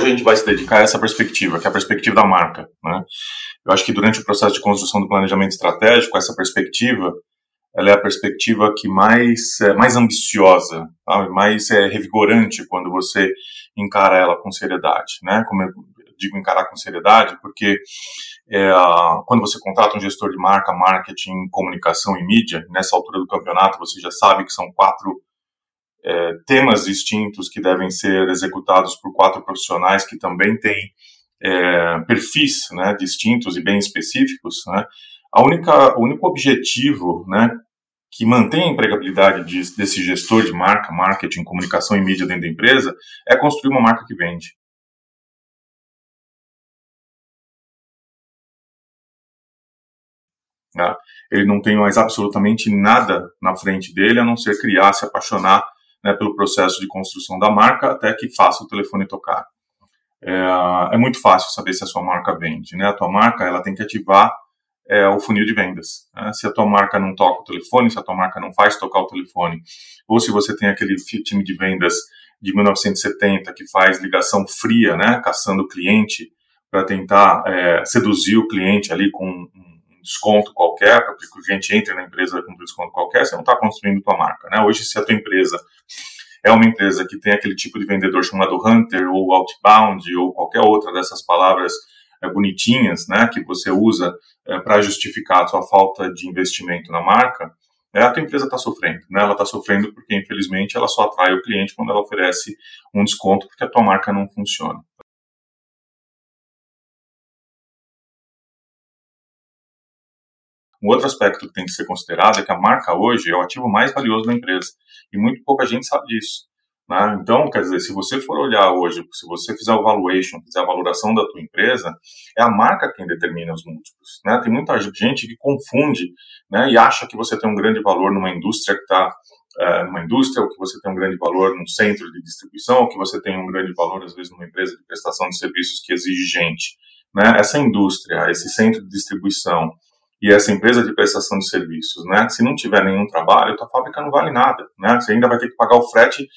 hoje a gente vai se dedicar a essa perspectiva, que é a perspectiva da marca. Né? Eu acho que durante o processo de construção do planejamento estratégico, essa perspectiva ela é a perspectiva que mais é, mais ambiciosa, tá? mais é, revigorante quando você encara ela com seriedade, né? Como eu digo encarar com seriedade, porque é, quando você contrata um gestor de marca, marketing, comunicação e mídia, nessa altura do campeonato você já sabe que são quatro é, temas distintos que devem ser executados por quatro profissionais que também têm é, perfis né, distintos e bem específicos, né, a única, o único objetivo né, que mantém a empregabilidade de, desse gestor de marca, marketing, comunicação e mídia dentro da empresa é construir uma marca que vende. Né? Ele não tem mais absolutamente nada na frente dele a não ser criar, se apaixonar né, pelo processo de construção da marca até que faça o telefone tocar. É, é, muito fácil saber se a sua marca vende. Né? A tua marca ela tem que ativar é, o funil de vendas. Né? Se a tua marca não toca o telefone, se a tua marca não faz tocar o telefone, ou se você tem aquele time de vendas de 1970 que faz ligação fria, né, caçando o cliente para tentar é, seduzir o cliente ali com um desconto qualquer, para que o cliente entre na empresa com um desconto qualquer, você não está construindo tua marca. Né? Hoje, se a tua empresa é uma empresa que tem aquele tipo de vendedor chamado hunter ou outbound ou qualquer outra dessas palavras é, bonitinhas, né, que você usa é, para justificar a sua falta de investimento na marca, é, a tua empresa está sofrendo. Né? Ela está sofrendo porque, infelizmente, ela só atrai o cliente quando ela oferece um desconto porque a tua marca não funciona. Um outro aspecto que tem que ser considerado é que a marca hoje é o ativo mais valioso da empresa. E muito pouca gente sabe disso. Né? Então, quer dizer, se você for olhar hoje, se você fizer o valuation, fizer a valoração da tua empresa, é a marca quem determina os múltiplos. Né? Tem muita gente que confunde né, e acha que você tem um grande valor numa indústria que está é, numa indústria, ou que você tem um grande valor num centro de distribuição, ou que você tem um grande valor, às vezes, numa empresa de prestação de serviços que exige gente. Né? Essa indústria, esse centro de distribuição, e essa empresa de prestação de serviços, né? Se não tiver nenhum trabalho, tua fábrica não vale nada, né? Você ainda vai ter que pagar o frete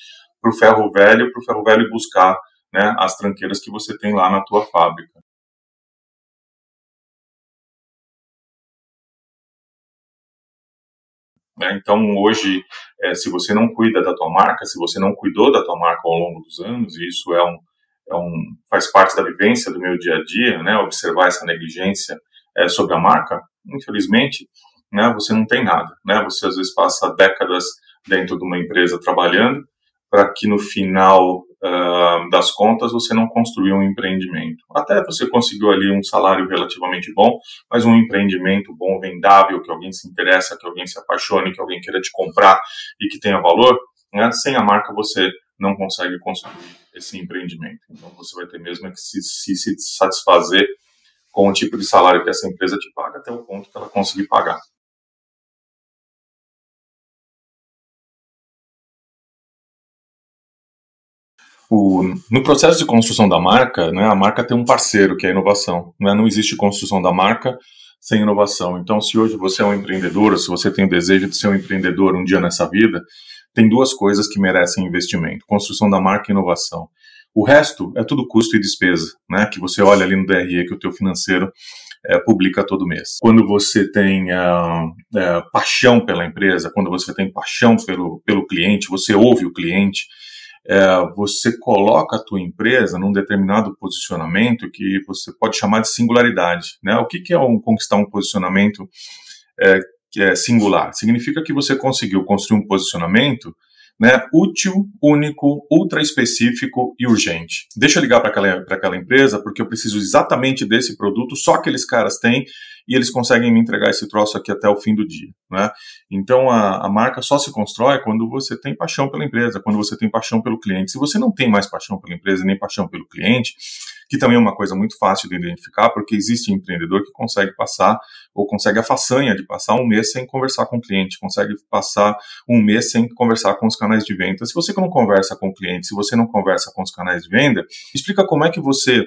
para o ferro velho, para o ferro velho buscar, né? As tranqueiras que você tem lá na tua fábrica. Né? Então, hoje, é, se você não cuida da tua marca, se você não cuidou da tua marca ao longo dos anos, e isso é um, é um faz parte da vivência do meu dia a dia, né? Observar essa negligência é, sobre a marca, infelizmente, né, você não tem nada. Né? Você às vezes passa décadas dentro de uma empresa trabalhando para que no final uh, das contas você não construiu um empreendimento. Até você conseguiu ali um salário relativamente bom, mas um empreendimento bom, vendável, que alguém se interessa, que alguém se apaixone, que alguém queira te comprar e que tenha valor, né? sem a marca você não consegue construir esse empreendimento. Então você vai ter mesmo que se, se, se satisfazer com o tipo de salário que essa empresa te paga até o ponto que ela conseguir pagar. O, no processo de construção da marca, né, a marca tem um parceiro, que é a inovação. Né? Não existe construção da marca sem inovação. Então, se hoje você é um empreendedor, se você tem o desejo de ser um empreendedor um dia nessa vida, tem duas coisas que merecem investimento: construção da marca e inovação. O resto é tudo custo e despesa, né? Que você olha ali no DRE que o teu financeiro é, publica todo mês. Quando você tem uh, uh, paixão pela empresa, quando você tem paixão pelo, pelo cliente, você ouve o cliente, uh, você coloca a tua empresa num determinado posicionamento que você pode chamar de singularidade. Né? O que, que é um, conquistar um posicionamento é, singular? Significa que você conseguiu construir um posicionamento né, útil, único, ultra específico e urgente. Deixa eu ligar para aquela, aquela empresa porque eu preciso exatamente desse produto, só aqueles caras têm e eles conseguem me entregar esse troço aqui até o fim do dia. Né? Então a, a marca só se constrói quando você tem paixão pela empresa, quando você tem paixão pelo cliente. Se você não tem mais paixão pela empresa nem paixão pelo cliente, que também é uma coisa muito fácil de identificar, porque existe empreendedor que consegue passar ou consegue a façanha de passar um mês sem conversar com o cliente, consegue passar um mês sem conversar com os canais de venda. Se você não conversa com o cliente, se você não conversa com os canais de venda, explica como é que você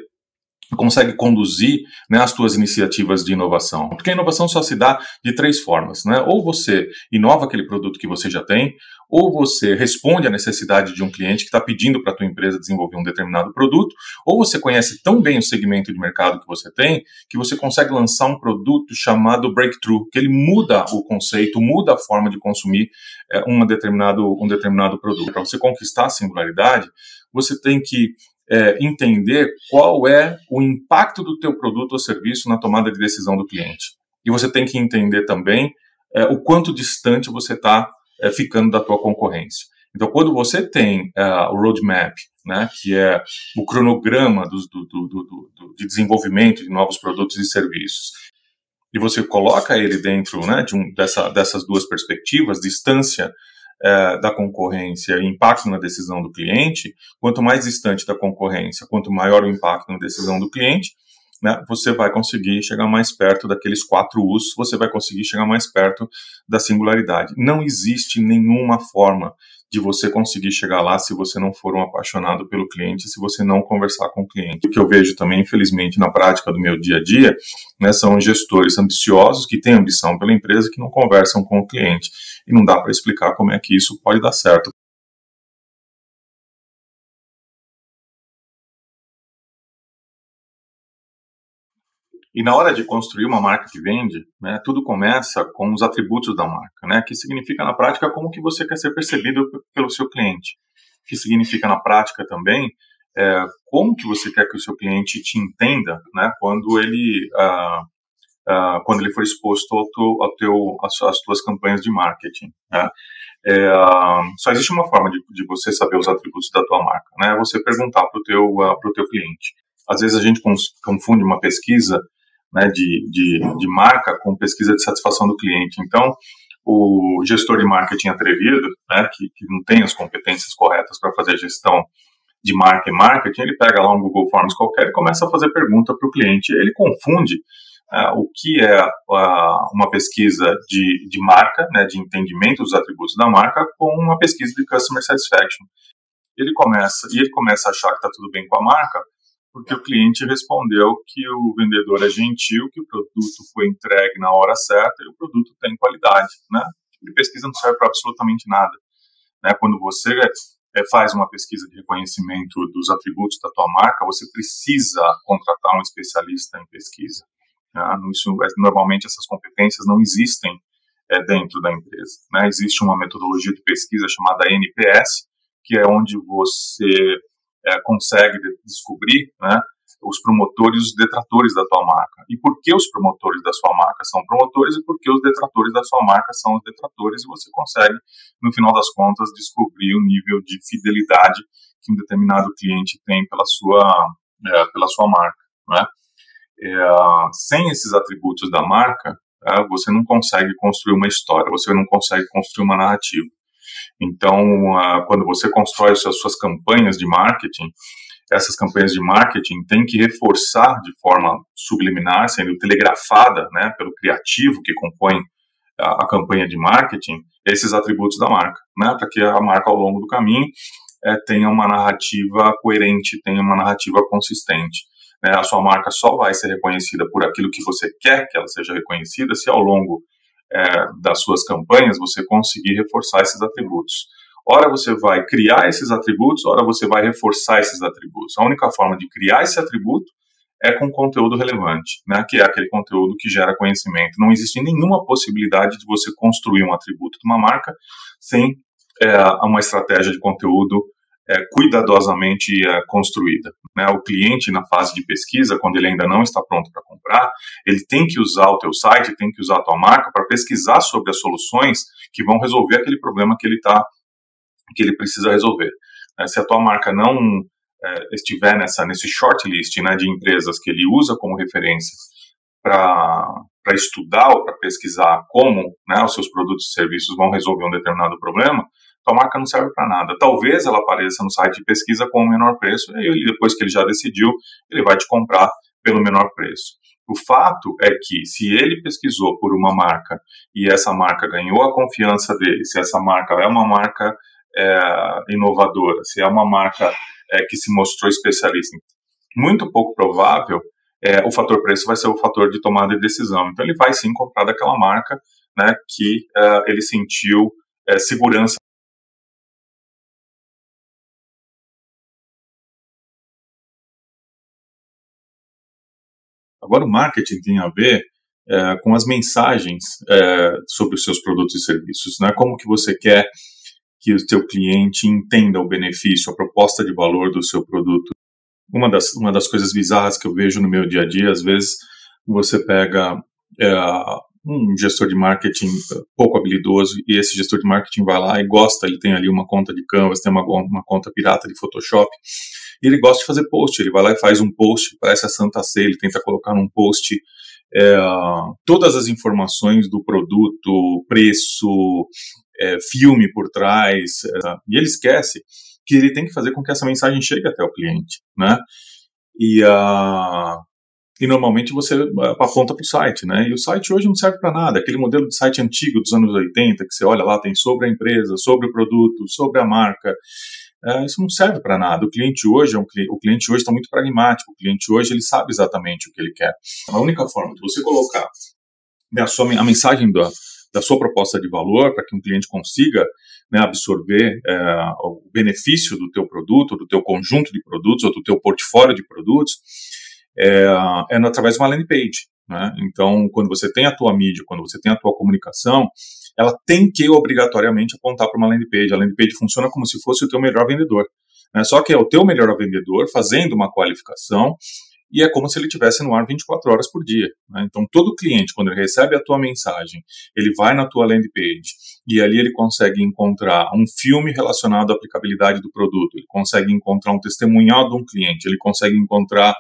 consegue conduzir né, as suas iniciativas de inovação. Porque a inovação só se dá de três formas. Né? Ou você inova aquele produto que você já tem, ou você responde à necessidade de um cliente que está pedindo para a tua empresa desenvolver um determinado produto, ou você conhece tão bem o segmento de mercado que você tem, que você consegue lançar um produto chamado breakthrough, que ele muda o conceito, muda a forma de consumir é, determinado, um determinado produto. Para você conquistar a singularidade, você tem que é, entender qual é o impacto do teu produto ou serviço na tomada de decisão do cliente. E você tem que entender também é, o quanto distante você está é, ficando da tua concorrência. Então, quando você tem é, o roadmap, né, que é o cronograma do, do, do, de desenvolvimento de novos produtos e serviços, e você coloca ele dentro né, de um, dessa, dessas duas perspectivas, distância é, da concorrência e impacto na decisão do cliente, quanto mais distante da concorrência, quanto maior o impacto na decisão do cliente, né, você vai conseguir chegar mais perto daqueles quatro U's, você vai conseguir chegar mais perto da singularidade. Não existe nenhuma forma de você conseguir chegar lá se você não for um apaixonado pelo cliente, se você não conversar com o cliente. O que eu vejo também, infelizmente, na prática do meu dia a dia, né, são gestores ambiciosos que têm ambição pela empresa que não conversam com o cliente. E não dá para explicar como é que isso pode dar certo. E na hora de construir uma marca que vende, né, tudo começa com os atributos da marca, né, que significa na prática como que você quer ser percebido pelo seu cliente, que significa na prática também é, como que você quer que o seu cliente te entenda, né, quando ele ah, ah, quando ele for exposto ao teu, ao teu às, às tuas campanhas de marketing. Né? É, só existe uma forma de, de, você saber os atributos da tua marca, né? É você perguntar para o teu, uh, pro teu cliente. Às vezes a gente confunde uma pesquisa né, de, de, de marca com pesquisa de satisfação do cliente. Então, o gestor de marketing atrevido, né, que, que não tem as competências corretas para fazer gestão de marca e marketing, ele pega lá um Google Forms qualquer e começa a fazer pergunta para o cliente. Ele confunde uh, o que é uh, uma pesquisa de, de marca, né, de entendimento dos atributos da marca, com uma pesquisa de customer satisfaction. Ele começa e ele começa a achar que está tudo bem com a marca, porque o cliente respondeu que o vendedor é gentil, que o produto foi entregue na hora certa e o produto tem qualidade, né? E pesquisa não serve para absolutamente nada, né? Quando você é, faz uma pesquisa de reconhecimento dos atributos da tua marca, você precisa contratar um especialista em pesquisa. Né? Isso, é, normalmente essas competências não existem é, dentro da empresa. Né? Existe uma metodologia de pesquisa chamada NPS, que é onde você é, consegue de, descobrir né, os promotores e os detratores da tua marca. E por que os promotores da sua marca são promotores e por que os detratores da sua marca são os detratores, e você consegue, no final das contas, descobrir o nível de fidelidade que um determinado cliente tem pela sua, é, pela sua marca. Né? É, sem esses atributos da marca, é, você não consegue construir uma história, você não consegue construir uma narrativa. Então, quando você constrói as suas campanhas de marketing, essas campanhas de marketing têm que reforçar de forma subliminar, sendo telegrafada né, pelo criativo que compõe a, a campanha de marketing, esses atributos da marca, né, para que a marca ao longo do caminho é, tenha uma narrativa coerente, tenha uma narrativa consistente. Né, a sua marca só vai ser reconhecida por aquilo que você quer que ela seja reconhecida se ao longo é, das suas campanhas você conseguir reforçar esses atributos. Ora você vai criar esses atributos, ora você vai reforçar esses atributos. A única forma de criar esse atributo é com conteúdo relevante, né, que é aquele conteúdo que gera conhecimento. Não existe nenhuma possibilidade de você construir um atributo de uma marca sem é, uma estratégia de conteúdo é, cuidadosamente é, construída. Né? O cliente, na fase de pesquisa, quando ele ainda não está pronto para comprar, ele tem que usar o teu site, tem que usar a tua marca para pesquisar sobre as soluções que vão resolver aquele problema que ele tá, que ele precisa resolver. É, se a tua marca não é, estiver nessa nesse shortlist né, de empresas que ele usa como referência para estudar ou para pesquisar como né, os seus produtos e serviços vão resolver um determinado problema, tua marca não serve para nada. Talvez ela apareça no site de pesquisa com o menor preço, e depois que ele já decidiu, ele vai te comprar pelo menor preço. O fato é que se ele pesquisou por uma marca e essa marca ganhou a confiança dele, se essa marca é uma marca é, inovadora, se é uma marca é, que se mostrou especialista muito pouco provável é, o fator preço vai ser o fator de tomada de decisão. Então ele vai sim comprar daquela marca né, que uh, ele sentiu uh, segurança. Agora o marketing tem a ver uh, com as mensagens sobre os seus produtos e serviços, né? Como que você quer que o seu cliente entenda o benefício, a proposta de valor do seu produto uma das, uma das coisas bizarras que eu vejo no meu dia a dia, às vezes você pega é, um gestor de marketing pouco habilidoso e esse gestor de marketing vai lá e gosta, ele tem ali uma conta de Canvas, tem uma, uma conta pirata de Photoshop, e ele gosta de fazer post, ele vai lá e faz um post, parece a Santa Ceia, ele tenta colocar num post é, todas as informações do produto, preço, é, filme por trás, é, e ele esquece que ele tem que fazer com que essa mensagem chegue até o cliente, né? E, uh, e normalmente você aponta para o site, né? E o site hoje não serve para nada. Aquele modelo de site antigo dos anos 80, que você olha lá, tem sobre a empresa, sobre o produto, sobre a marca. É, isso não serve para nada. O cliente hoje é um, o cliente hoje está muito pragmático. O cliente hoje ele sabe exatamente o que ele quer. A única forma de você colocar né, a, sua, a mensagem da, da sua proposta de valor para que um cliente consiga né, absorver é, o benefício do teu produto, do teu conjunto de produtos ou do teu portfólio de produtos, é, é através de uma landing page. Né? Então, quando você tem a tua mídia, quando você tem a tua comunicação, ela tem que obrigatoriamente apontar para uma landing page. A landing page funciona como se fosse o teu melhor vendedor. Né? Só que é o teu melhor vendedor fazendo uma qualificação e é como se ele tivesse no ar 24 horas por dia. Né? Então, todo cliente, quando ele recebe a tua mensagem, ele vai na tua landing page e ali ele consegue encontrar um filme relacionado à aplicabilidade do produto, ele consegue encontrar um testemunhal de um cliente, ele consegue encontrar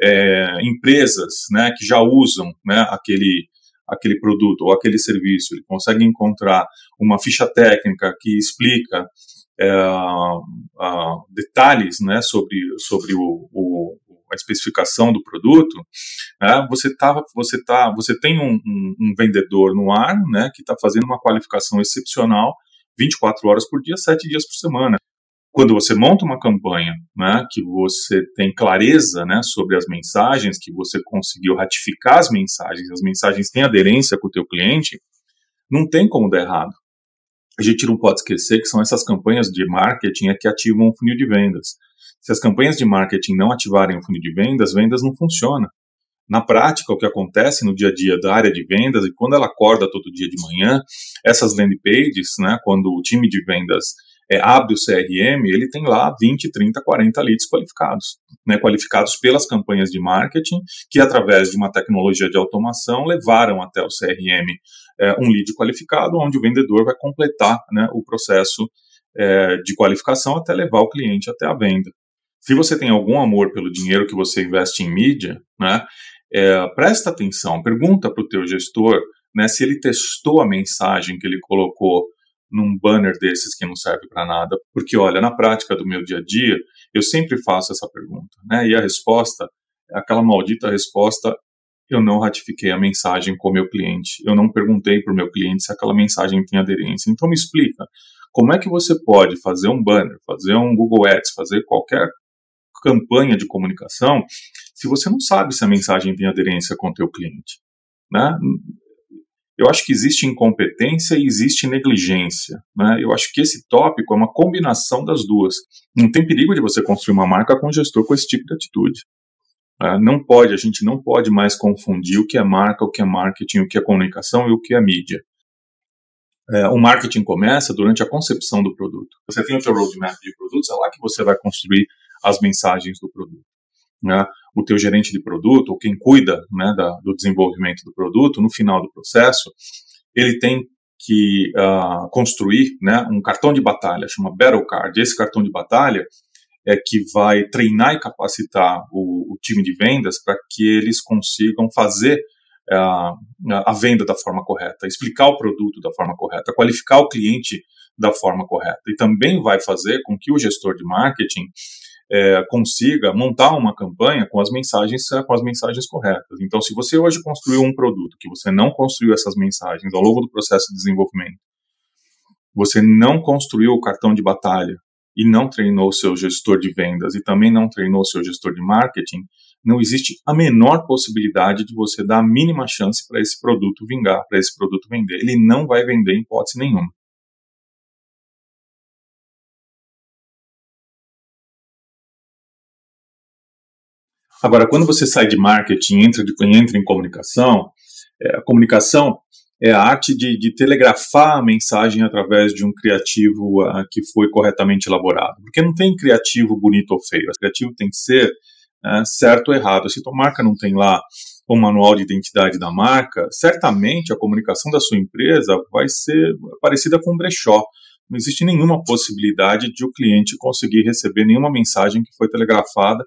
é, empresas né, que já usam né, aquele, aquele produto ou aquele serviço, ele consegue encontrar uma ficha técnica que explica é, detalhes né, sobre, sobre o, o, a especificação do produto, né, você tá, você tá, você tem um, um, um vendedor no ar, né, que está fazendo uma qualificação excepcional, 24 horas por dia, 7 dias por semana. Quando você monta uma campanha, né, que você tem clareza, né, sobre as mensagens, que você conseguiu ratificar as mensagens, as mensagens têm aderência com o teu cliente, não tem como dar errado. A gente não pode esquecer que são essas campanhas de marketing que ativam o funil de vendas. Se as campanhas de marketing não ativarem o funil de vendas, vendas não funcionam. Na prática, o que acontece no dia a dia da área de vendas, e quando ela acorda todo dia de manhã, essas landing pages, né, quando o time de vendas é, abre o CRM, ele tem lá 20, 30, 40 leads qualificados, né, qualificados pelas campanhas de marketing, que através de uma tecnologia de automação levaram até o CRM é, um lead qualificado, onde o vendedor vai completar né, o processo é, de qualificação até levar o cliente até a venda. Se você tem algum amor pelo dinheiro que você investe em mídia, né, é, presta atenção, pergunta para o teu gestor né, se ele testou a mensagem que ele colocou num banner desses que não serve para nada, porque olha, na prática do meu dia a dia, eu sempre faço essa pergunta, né? E a resposta, aquela maldita resposta, eu não ratifiquei a mensagem com o meu cliente, eu não perguntei para o meu cliente se aquela mensagem tem aderência. Então me explica, como é que você pode fazer um banner, fazer um Google Ads, fazer qualquer campanha de comunicação se você não sabe se a mensagem tem aderência com o teu cliente, né? Eu acho que existe incompetência e existe negligência. Né? Eu acho que esse tópico é uma combinação das duas. Não tem perigo de você construir uma marca com um gestor com esse tipo de atitude. Uh, não pode, a gente não pode mais confundir o que é marca, o que é marketing, o que é comunicação e o que é mídia. É, o marketing começa durante a concepção do produto. Você tem o seu roadmap de produtos, é lá que você vai construir as mensagens do produto. O teu gerente de produto, ou quem cuida né, da, do desenvolvimento do produto, no final do processo, ele tem que uh, construir né, um cartão de batalha, chama Battle Card. Esse cartão de batalha é que vai treinar e capacitar o, o time de vendas para que eles consigam fazer uh, a venda da forma correta, explicar o produto da forma correta, qualificar o cliente da forma correta. E também vai fazer com que o gestor de marketing é, consiga montar uma campanha com as mensagens com as mensagens corretas. Então, se você hoje construiu um produto que você não construiu essas mensagens ao longo do processo de desenvolvimento, você não construiu o cartão de batalha e não treinou seu gestor de vendas e também não treinou seu gestor de marketing, não existe a menor possibilidade de você dar a mínima chance para esse produto vingar, para esse produto vender. Ele não vai vender em hipótese nenhuma. Agora, quando você sai de marketing e entra, entra em comunicação, é, a comunicação é a arte de, de, telegrafar a mensagem através de um criativo uh, que foi corretamente elaborado. Porque não tem criativo bonito ou feio. O criativo tem que ser uh, certo ou errado. Se tua marca não tem lá o manual de identidade da marca, certamente a comunicação da sua empresa vai ser parecida com um brechó. Não existe nenhuma possibilidade de o cliente conseguir receber nenhuma mensagem que foi telegrafada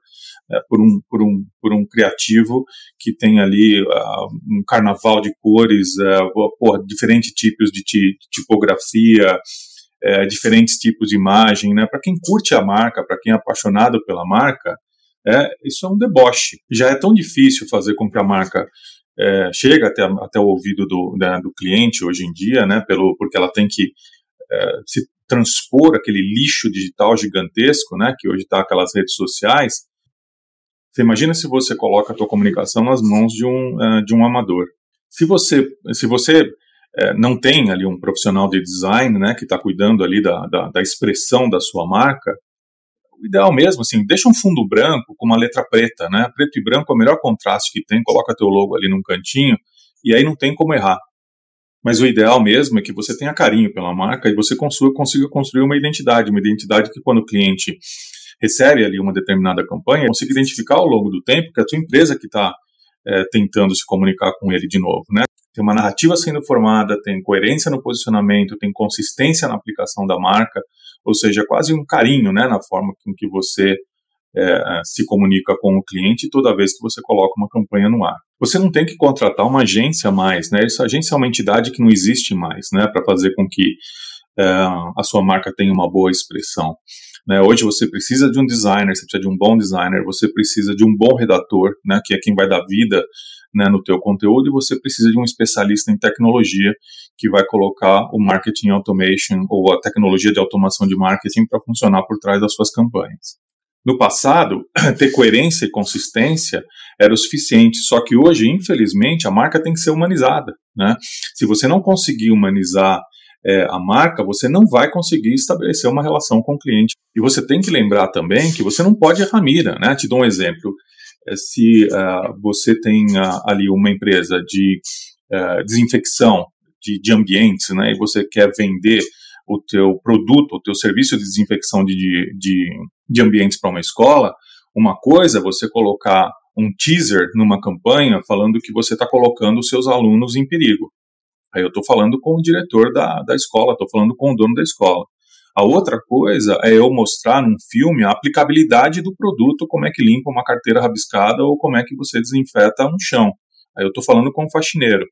é, por, um, por, um, por um criativo que tem ali uh, um carnaval de cores, uh, diferentes tipos de, tipografia, uh, diferentes tipos de imagem, né? Para quem curte a marca, para quem é apaixonado pela marca, é, isso é um deboche. Já é tão difícil fazer com que a marca é, chegue até, até o ouvido do, né, do cliente hoje em dia, né? Pelo, porque ela tem que é, se transpor aquele lixo digital gigantesco, né? Que hoje está aquelas redes sociais você imagina se você coloca a tua comunicação nas mãos de um, uh, de um amador. Se você, se você uh, não tem ali um profissional de design, né, que está cuidando ali da, da, da, expressão da sua marca, o ideal mesmo, assim, deixa um fundo branco com uma letra preta, né, preto e branco é o melhor contraste que tem, coloca teu logo ali num cantinho, e aí não tem como errar. Mas o ideal mesmo é que você tenha carinho pela marca e você consiga, consiga construir uma identidade, uma identidade que quando o cliente recebe ali uma determinada campanha, consiga identificar ao longo do tempo que é a tua empresa que está é, tentando se comunicar com ele de novo, né? Tem uma narrativa sendo formada, tem coerência no posicionamento, tem consistência na aplicação da marca, ou seja, quase um carinho, né, na forma com que você é, se comunica com o cliente toda vez que você coloca uma campanha no ar. Você não tem que contratar uma agência mais, né? Essa agência é uma entidade que não existe mais, né, para fazer com que é, a sua marca tenha uma boa expressão. Né? Hoje você precisa de um designer, você precisa de um bom designer, você precisa de um bom redator, né? que é quem vai dar vida né, no teu conteúdo, e você precisa de um especialista em tecnologia que vai colocar o marketing automation ou a tecnologia de automação de marketing para funcionar por trás das suas campanhas. No passado, ter coerência e consistência era o suficiente, só que hoje, infelizmente, a marca tem que ser humanizada. Né? Se você não conseguir humanizar é, a marca, você não vai conseguir estabelecer uma relação com o cliente. E você tem que lembrar também que você não pode errar mira, né? Te dou um exemplo. É, se uh, você tem uh, ali uma empresa de uh, desinfecção de, de, ambientes, né? E você quer vender o teu produto, o teu serviço de desinfecção de, de, de ambientes para uma escola, uma coisa é você colocar um teaser numa campanha falando que você está colocando os seus alunos em perigo. Aí eu estou falando com o diretor da, da escola, estou falando com o dono da escola. A outra coisa é eu mostrar num filme a aplicabilidade do produto, como é que limpa uma carteira rabiscada ou como é que você desinfeta um chão. Aí eu estou falando com o faxineiro.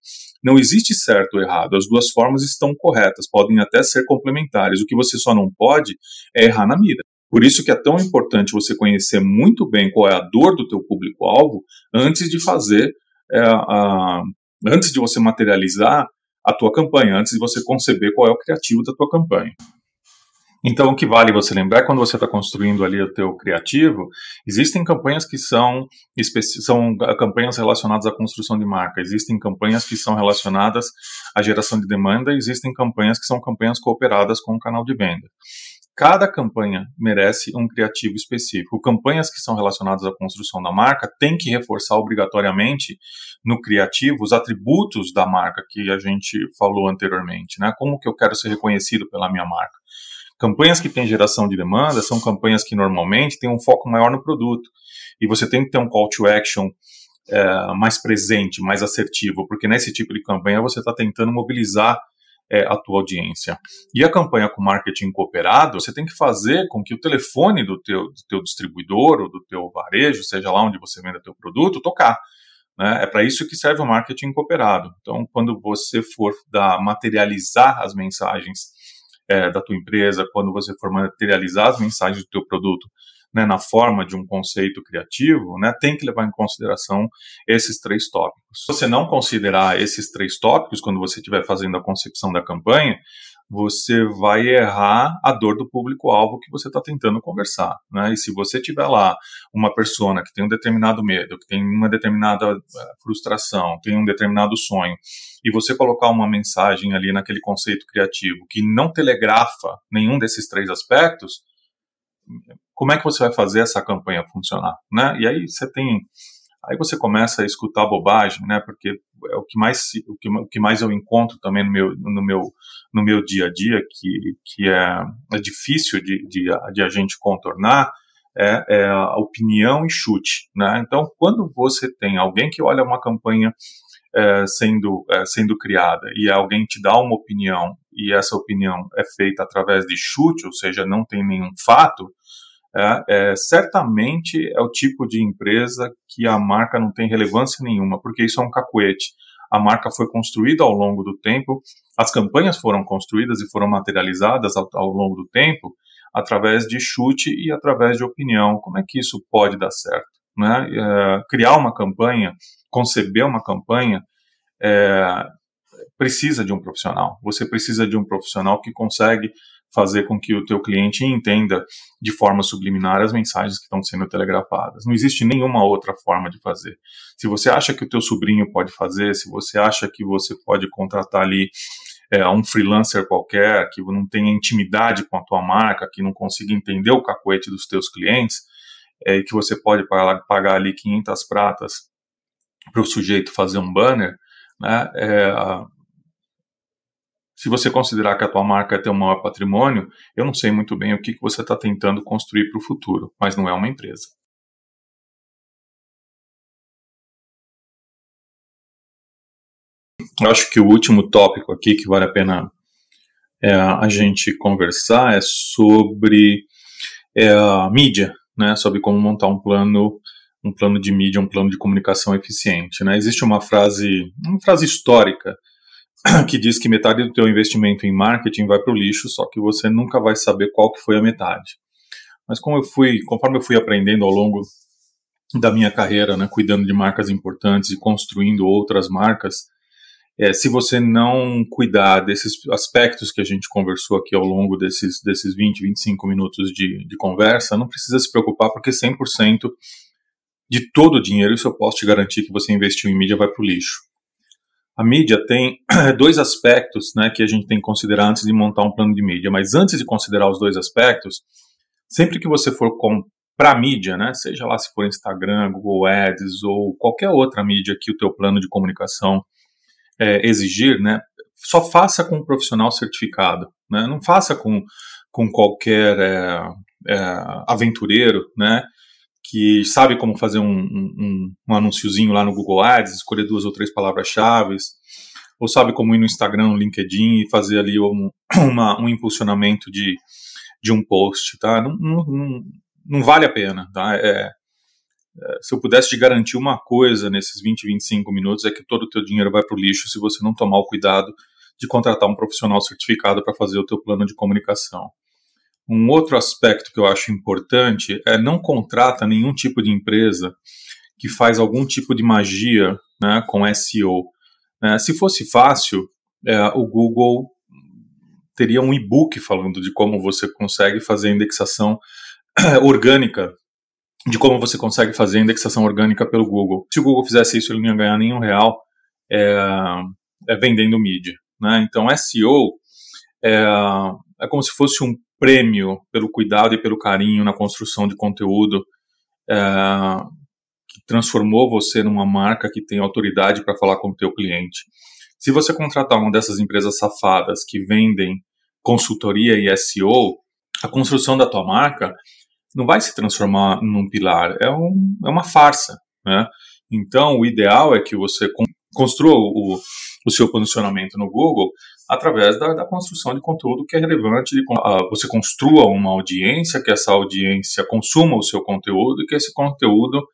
Não existe certo ou errado, as duas formas estão corretas, podem até ser complementares. O que você só não pode é errar na mira. Por isso que é tão importante você conhecer muito bem qual é a dor do teu público-alvo antes de fazer, é, a, antes de você materializar a tua campanha, antes de você conceber qual é o criativo da tua campanha. Então, o que vale você lembrar é quando você está construindo ali o teu criativo, existem campanhas que são, são campanhas relacionadas à construção de marca, existem campanhas que são relacionadas à geração de demanda, existem campanhas que são campanhas cooperadas com o canal de venda. Cada campanha merece um criativo específico. Campanhas que são relacionadas à construção da marca têm que reforçar obrigatoriamente no criativo os atributos da marca que a gente falou anteriormente, né? Como que eu quero ser reconhecido pela minha marca? Campanhas que têm geração de demanda são campanhas que normalmente têm um foco maior no produto e você tem que ter um call to action é, mais presente, mais assertivo, porque nesse tipo de campanha você está tentando mobilizar é, a tua audiência. E a campanha com marketing cooperado, você tem que fazer com que o telefone do teu, do teu distribuidor ou do teu varejo, seja lá onde você venda teu produto, tocar. Né? É para isso que serve o marketing cooperado. Então, quando você for dar, materializar as mensagens é, da tua empresa, quando você for materializar as mensagens do teu produto né, na forma de um conceito criativo, né, tem que levar em consideração esses três tópicos. Se você não considerar esses três tópicos quando você estiver fazendo a concepção da campanha, você vai errar a dor do público-alvo que você está tentando conversar. Né? E se você tiver lá uma persona que tem um determinado medo, que tem uma determinada eh, frustração, tem um determinado sonho, e você colocar uma mensagem ali naquele conceito criativo que não telegrafa nenhum desses três aspectos, como é que você vai fazer essa campanha funcionar? Né? E aí você tem Aí você começa a escutar bobagem, né? Porque é o que mais o que, o que mais eu encontro também no meu no meu no meu dia a dia que que é, é difícil de, de, de a gente contornar é, é, a opinião e chute, né? Então quando você tem alguém que olha uma campanha é, sendo é, sendo criada e alguém te dá uma opinião e essa opinião é feita através de chute, ou seja, não tem nenhum fato, é, é, certamente é o tipo de empresa que a marca não tem relevância nenhuma, porque isso é um cacuete. A marca foi construída ao longo do tempo, as campanhas foram construídas e foram materializadas ao, ao longo do tempo através de chute e através de opinião. Como é que isso pode dar certo? Né? É, criar uma campanha, conceber uma campanha, é, precisa de um profissional. Você precisa de um profissional que consegue fazer com que o teu cliente entenda de forma subliminar as mensagens que estão sendo telegrafadas. Não existe nenhuma outra forma de fazer. Se você acha que o teu sobrinho pode fazer, se você acha que você pode contratar ali é, um freelancer qualquer que não tenha intimidade com a tua marca, que não consiga entender o cacoete dos teus clientes, é, que você pode pagar, ali 500 pratas para o sujeito fazer um banner, né, é, se você considerar que a tua marca é teu maior patrimônio, eu não sei muito bem o que, que você está tentando construir para o futuro, mas não é uma empresa. Eu acho que o último tópico aqui que vale a pena é, a gente conversar é sobre é, a mídia, né? Sobre como montar um plano, um plano de mídia, um plano de comunicação eficiente. Né? Existe uma frase, uma frase histórica que diz que metade do teu investimento em marketing vai para o lixo, só que você nunca vai saber qual que foi a metade. Mas como eu fui, conforme eu fui aprendendo ao longo da minha carreira, né, cuidando de marcas importantes e construindo outras marcas, é, se você não cuidar desses aspectos que a gente conversou aqui ao longo desses, desses 20, 25 minutos de, de conversa, não precisa se preocupar, porque 100% de todo o dinheiro, isso eu posso te garantir que você investiu em mídia, vai para o lixo a mídia tem dois aspectos né, que a gente tem que considerar antes de montar um plano de mídia. Mas antes de considerar os dois aspectos, sempre que você for para mídia, né, seja lá se for Instagram, Google Ads ou qualquer outra mídia que o teu plano de comunicação é, exigir, né, só faça com um profissional certificado. Né, não faça com, com qualquer é, é, aventureiro, né, que sabe como fazer um, um, um anúnciozinho lá no Google Ads, escolher duas ou três palavras-chave, ou sabe como ir no Instagram, no LinkedIn e fazer ali um, uma, um impulsionamento de, de um post, tá? Não, não, não vale a pena, tá? É, é, se eu pudesse te garantir uma coisa nesses 20, 25 minutos é que todo o teu dinheiro vai para o lixo se você não tomar o cuidado de contratar um profissional certificado para fazer o teu plano de comunicação. Um outro aspecto que eu acho importante é não contrata nenhum tipo de empresa que faz algum tipo de magia né, com SEO. É, se fosse fácil, é, o Google teria um e-book falando de como você consegue fazer indexação orgânica, de como você consegue fazer indexação orgânica pelo Google. Se o Google fizesse isso, ele não ia ganhar nenhum real é, é vendendo mídia. Né? Então, SEO é, é como se fosse um prêmio pelo cuidado e pelo carinho na construção de conteúdo é, que transformou você numa marca que tem autoridade para falar com o teu cliente. Se você contratar uma dessas empresas safadas que vendem consultoria e SEO, a construção da tua marca não vai se transformar num pilar, é, um, é uma farsa. Né? Então, o ideal é que você construa o, o seu posicionamento no Google através da, da, construção de conteúdo que é relevante, de, uh, você construa uma audiência, que essa audiência consuma o seu conteúdo e que esse conteúdo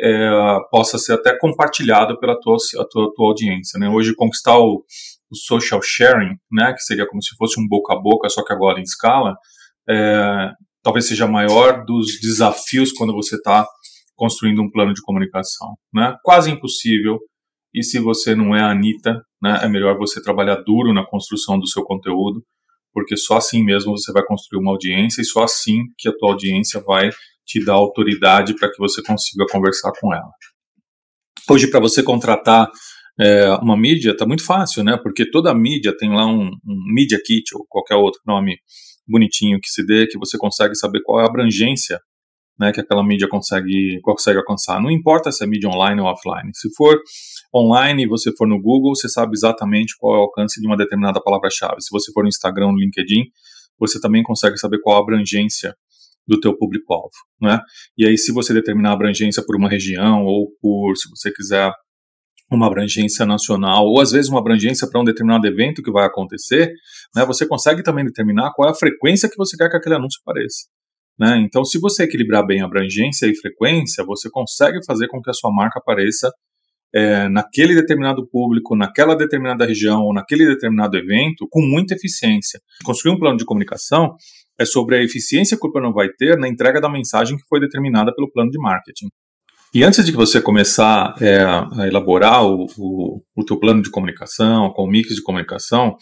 é, possa ser até compartilhado pela tua, tua, tua audiência. Né? Hoje, conquistar o, o, social sharing, né, que seria como se fosse um boca a boca, só que agora em escala, é, talvez seja maior dos desafios quando você está construindo um plano de comunicação. Né? Quase impossível e se você não é a Anitta, né, é melhor você trabalhar duro na construção do seu conteúdo porque só assim mesmo você vai construir uma audiência e só assim que a tua audiência vai te dar autoridade para que você consiga conversar com ela. Hoje, para você contratar é, uma mídia, está muito fácil, né? Porque toda mídia tem lá um, um Media Kit ou qualquer outro nome bonitinho que se dê, que você consegue saber qual é a abrangência né, que aquela mídia consegue, consegue alcançar. Não importa se é mídia online ou offline. Se for online e você for no Google, você sabe exatamente qual é o alcance de uma determinada palavra-chave. Se você for no Instagram, no LinkedIn, você também consegue saber qual a abrangência do teu público-alvo, né? E aí, se você determinar a abrangência por uma região ou por, se você quiser uma abrangência nacional ou às vezes uma abrangência para um determinado evento que vai acontecer, né, você consegue também determinar qual é a frequência que você quer que aquele anúncio apareça. Né? Então, se você equilibrar bem abrangência e frequência, você consegue fazer com que a sua marca apareça é, naquele determinado público, naquela determinada região ou naquele determinado evento com muita eficiência. Construir um plano de comunicação é sobre a eficiência que o plano vai ter na entrega da mensagem que foi determinada pelo plano de marketing. E antes de você começar é, a elaborar o, o, o teu plano de comunicação, com o mix de comunicação,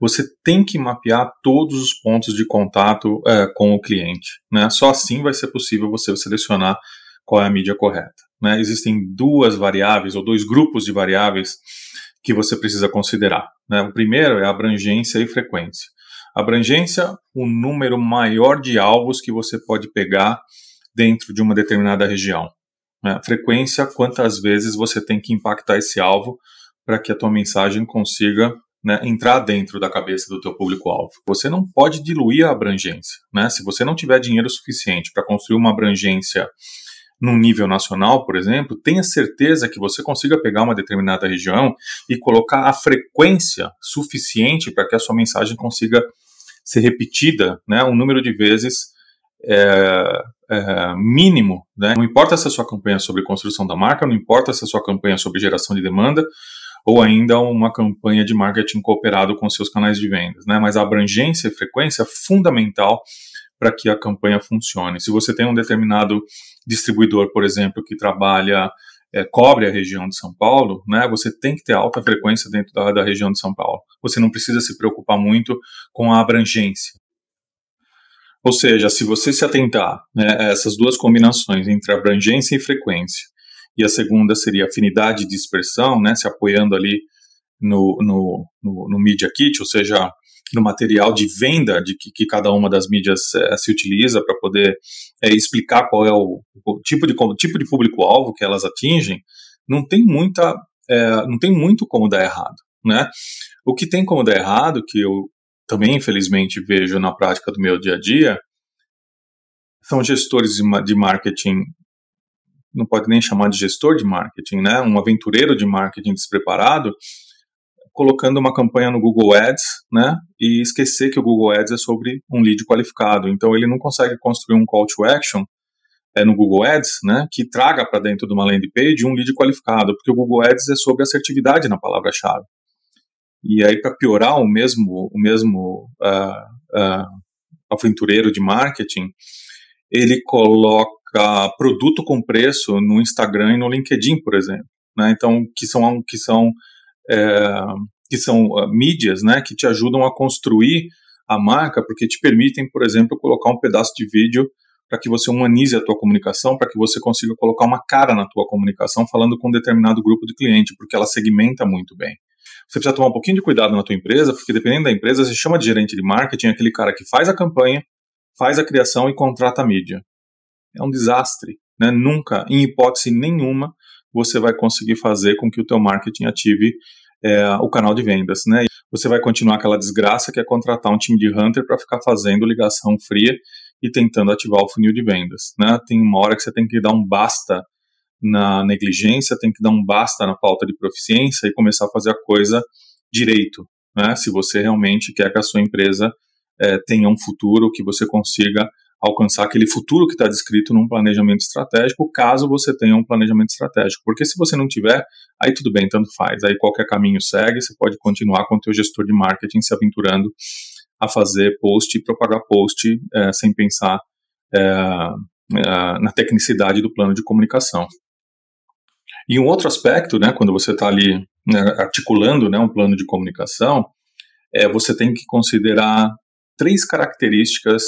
você tem que mapear todos os pontos de contato é, com o cliente. Né? Só assim vai ser possível você selecionar qual é a mídia correta. Né? Existem duas variáveis ou dois grupos de variáveis que você precisa considerar. Né? O primeiro é abrangência e frequência. Abrangência, o número maior de alvos que você pode pegar dentro de uma determinada região. Né? Frequência, quantas vezes você tem que impactar esse alvo para que a tua mensagem consiga né, entrar dentro da cabeça do teu público-alvo. Você não pode diluir a abrangência. Né? Se você não tiver dinheiro suficiente para construir uma abrangência num nível nacional, por exemplo, tenha certeza que você consiga pegar uma determinada região e colocar a frequência suficiente para que a sua mensagem consiga ser repetida né, um número de vezes é, é, mínimo, né? Não importa se a sua campanha é sobre construção da marca, não importa se a sua campanha é sobre geração de demanda, ou ainda uma campanha de marketing cooperado com seus canais de vendas, né? Mas a abrangência e frequência é fundamental para que a campanha funcione. Se você tem um determinado distribuidor, por exemplo, que trabalha é, cobre a região de São Paulo, né, você tem que ter alta frequência dentro da, da, região de São Paulo. Você não precisa se preocupar muito com a abrangência. Ou seja, se você se atentar né, a essas duas combinações entre abrangência e frequência, e a segunda seria afinidade e dispersão, né, se apoiando ali no, no, no, no Media Kit, ou seja, no material de venda de que, que cada uma das mídias é, se utiliza para poder é, explicar qual é o, o tipo de, tipo de público-alvo que elas atingem, não tem muita, é, não tem muito como dar errado, né? O que tem como dar errado, que eu também, infelizmente, vejo na prática do meu dia a dia, são gestores de marketing, não pode nem chamar de gestor de marketing, né? Um aventureiro de marketing despreparado, colocando uma campanha no Google Ads, né? E esquecer que o Google Ads é sobre um lead qualificado. Então ele não consegue construir um call to action é, no Google Ads, né? Que traga para dentro de uma landing page um lead qualificado, porque o Google Ads é sobre assertividade na palavra-chave. E aí, para piorar, o mesmo, o mesmo uh, uh, aventureiro de marketing, ele coloca produto com preço no Instagram e no LinkedIn, por exemplo. Né? Então, que são, que são, é, que são uh, mídias né, que te ajudam a construir a marca, porque te permitem, por exemplo, colocar um pedaço de vídeo para que você humanize a tua comunicação, para que você consiga colocar uma cara na tua comunicação falando com um determinado grupo de cliente, porque ela segmenta muito bem. Você precisa tomar um pouquinho de cuidado na tua empresa, porque dependendo da empresa, você chama de gerente de marketing aquele cara que faz a campanha, faz a criação e contrata a mídia. É um desastre. Né? Nunca, em hipótese nenhuma, você vai conseguir fazer com que o teu marketing ative é, o canal de vendas. Né? Você vai continuar aquela desgraça que é contratar um time de hunter para ficar fazendo ligação fria e tentando ativar o funil de vendas. Né? Tem uma hora que você tem que dar um basta na negligência, tem que dar um basta na falta de proficiência e começar a fazer a coisa direito, né? Se você realmente quer que a sua empresa é, tenha um futuro, que você consiga alcançar aquele futuro que está descrito num planejamento estratégico, caso você tenha um planejamento estratégico. Porque se você não tiver, aí tudo bem, tanto faz. Aí qualquer caminho segue, você pode continuar com o teu gestor de marketing se aventurando a fazer post e propagar post é, sem pensar é, é, na tecnicidade do plano de comunicação. E um outro aspecto, né, quando você está ali né, articulando né, um plano de comunicação, é você tem que considerar três características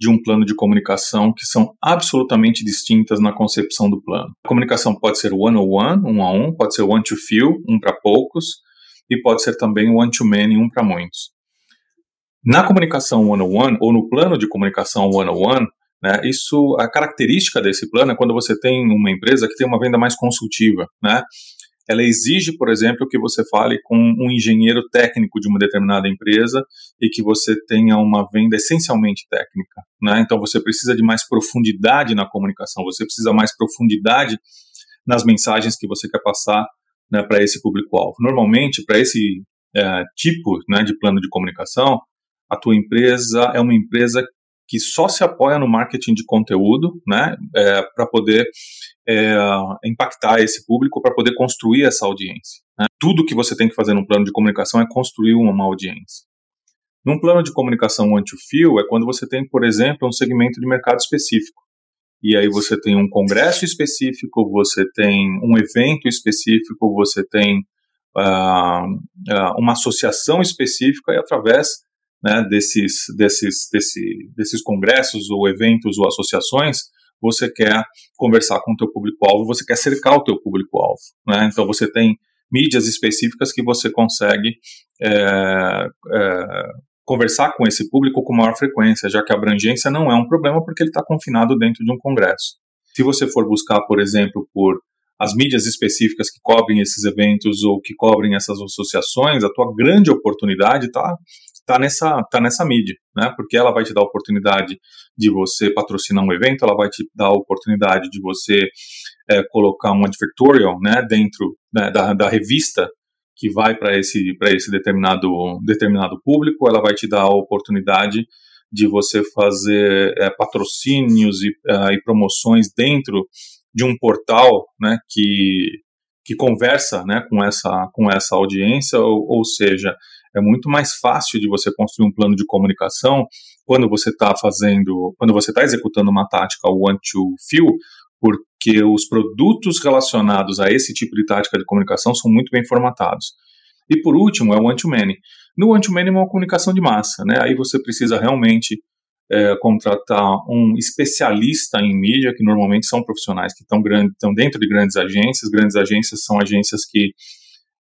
de um plano de comunicação que são absolutamente distintas na concepção do plano. A comunicação pode ser one-on-one, um a um, pode ser one-to-few, um para poucos, e pode ser também one-to-many, um para muitos. Na comunicação one-on-one, ou no plano de comunicação one-on-one, né, isso, a característica desse plano é quando você tem uma empresa que tem uma venda mais consultiva, né? ela exige, por exemplo, que você fale com um engenheiro técnico de uma determinada empresa e que você tenha uma venda essencialmente técnica. Né? Então você precisa de mais profundidade na comunicação, você precisa mais profundidade nas mensagens que você quer passar né, para esse público-alvo. Normalmente, para esse é, tipo né, de plano de comunicação, a tua empresa é uma empresa que só se apoia no marketing de conteúdo, né, é, para poder é, impactar esse público, para poder construir essa audiência. Né? Tudo que você tem que fazer num plano de comunicação é construir uma audiência. Num plano de comunicação anti-fio é quando você tem, por exemplo, um segmento de mercado específico. E aí você tem um congresso específico, você tem um evento específico, você tem uh, uh, uma associação específica e através né, desses, desses, desse, desses congressos ou eventos ou associações, você quer conversar com o teu público-alvo, você quer cercar o teu público-alvo. Né? Então você tem mídias específicas que você consegue é, é, conversar com esse público com maior frequência, já que a abrangência não é um problema porque ele está confinado dentro de um congresso. Se você for buscar, por exemplo, por as mídias específicas que cobrem esses eventos ou que cobrem essas associações, a tua grande oportunidade está tá nessa, tá nessa mídia, né? Porque ela vai te dar a oportunidade de você patrocinar um evento, ela vai te dar a oportunidade de você é, colocar um advertorial, né, dentro né, da, da revista que vai para esse, esse determinado, determinado público, ela vai te dar a oportunidade de você fazer é, patrocínios e, uh, e, promoções dentro de um portal né, que, que conversa né, com, essa, com essa audiência, ou, ou seja, é muito mais fácil de você construir um plano de comunicação quando você está fazendo, quando você está executando uma tática one to few, porque os produtos relacionados a esse tipo de tática de comunicação são muito bem formatados. E por último, é o one to many. No one to many é uma comunicação de massa, né? Aí você precisa realmente é, contratar um especialista em mídia, que normalmente são profissionais que estão dentro de grandes agências. Grandes agências são agências que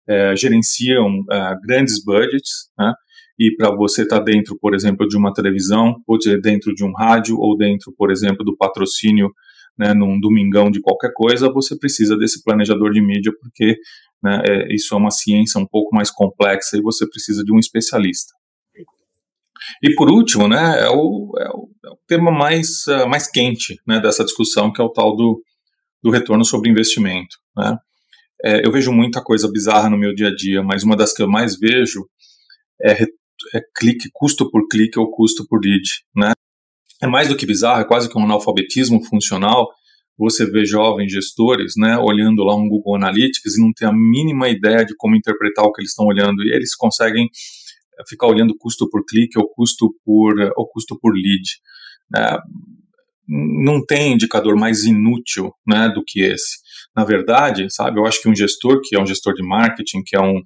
é, gerenciam é, grandes budgets, né? E para você estar tá dentro, por exemplo, de uma televisão, ou dentro de um rádio, ou dentro, por exemplo, do patrocínio né, num domingão de qualquer coisa, você precisa desse planejador de mídia, porque né, é, isso é uma ciência um pouco mais complexa e você precisa de um especialista. E por último, né, é o, é o, é o tema mais, uh, mais quente né, dessa discussão, que é o tal do, do retorno sobre investimento. Né? É, eu vejo muita coisa bizarra no meu dia a dia, mas uma das que eu mais vejo é, é clique, custo por clique ou custo por lead. Né? É mais do que bizarro, é quase que um analfabetismo funcional. Você vê jovens gestores né, olhando lá um Google Analytics e não tem a mínima ideia de como interpretar o que eles estão olhando, e eles conseguem ficar olhando custo por clique ou custo por, ou custo por lead. Né? Não tem indicador mais inútil né, do que esse na verdade, sabe, eu acho que um gestor que é um gestor de marketing, que é um,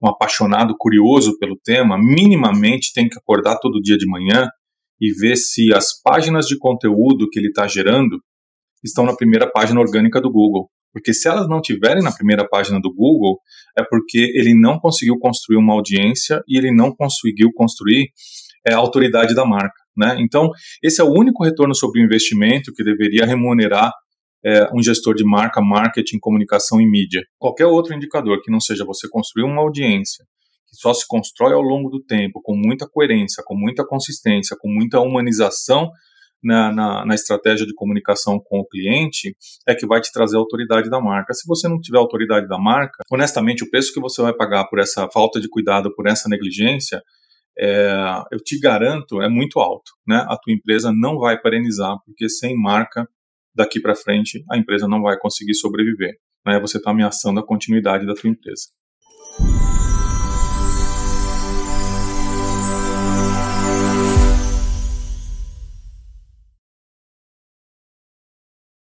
um apaixonado, curioso pelo tema, minimamente tem que acordar todo dia de manhã e ver se as páginas de conteúdo que ele está gerando estão na primeira página orgânica do Google. Porque se elas não tiverem na primeira página do Google, é porque ele não conseguiu construir uma audiência e ele não conseguiu construir é, a autoridade da marca. Né? Então, esse é o único retorno sobre o investimento que deveria remunerar é, um gestor de marca, marketing, comunicação e mídia. Qualquer outro indicador que não seja você construir uma audiência, que só se constrói ao longo do tempo, com muita coerência, com muita consistência, com muita humanização na, na, na, estratégia de comunicação com o cliente, é que vai te trazer a autoridade da marca. Se você não tiver autoridade da marca, honestamente, o preço que você vai pagar por essa falta de cuidado, por essa negligência, é, eu te garanto, é muito alto. Né? A tua empresa não vai perenizar, porque sem marca daqui para frente a empresa não vai conseguir sobreviver. Né? Você está ameaçando a continuidade da sua empresa.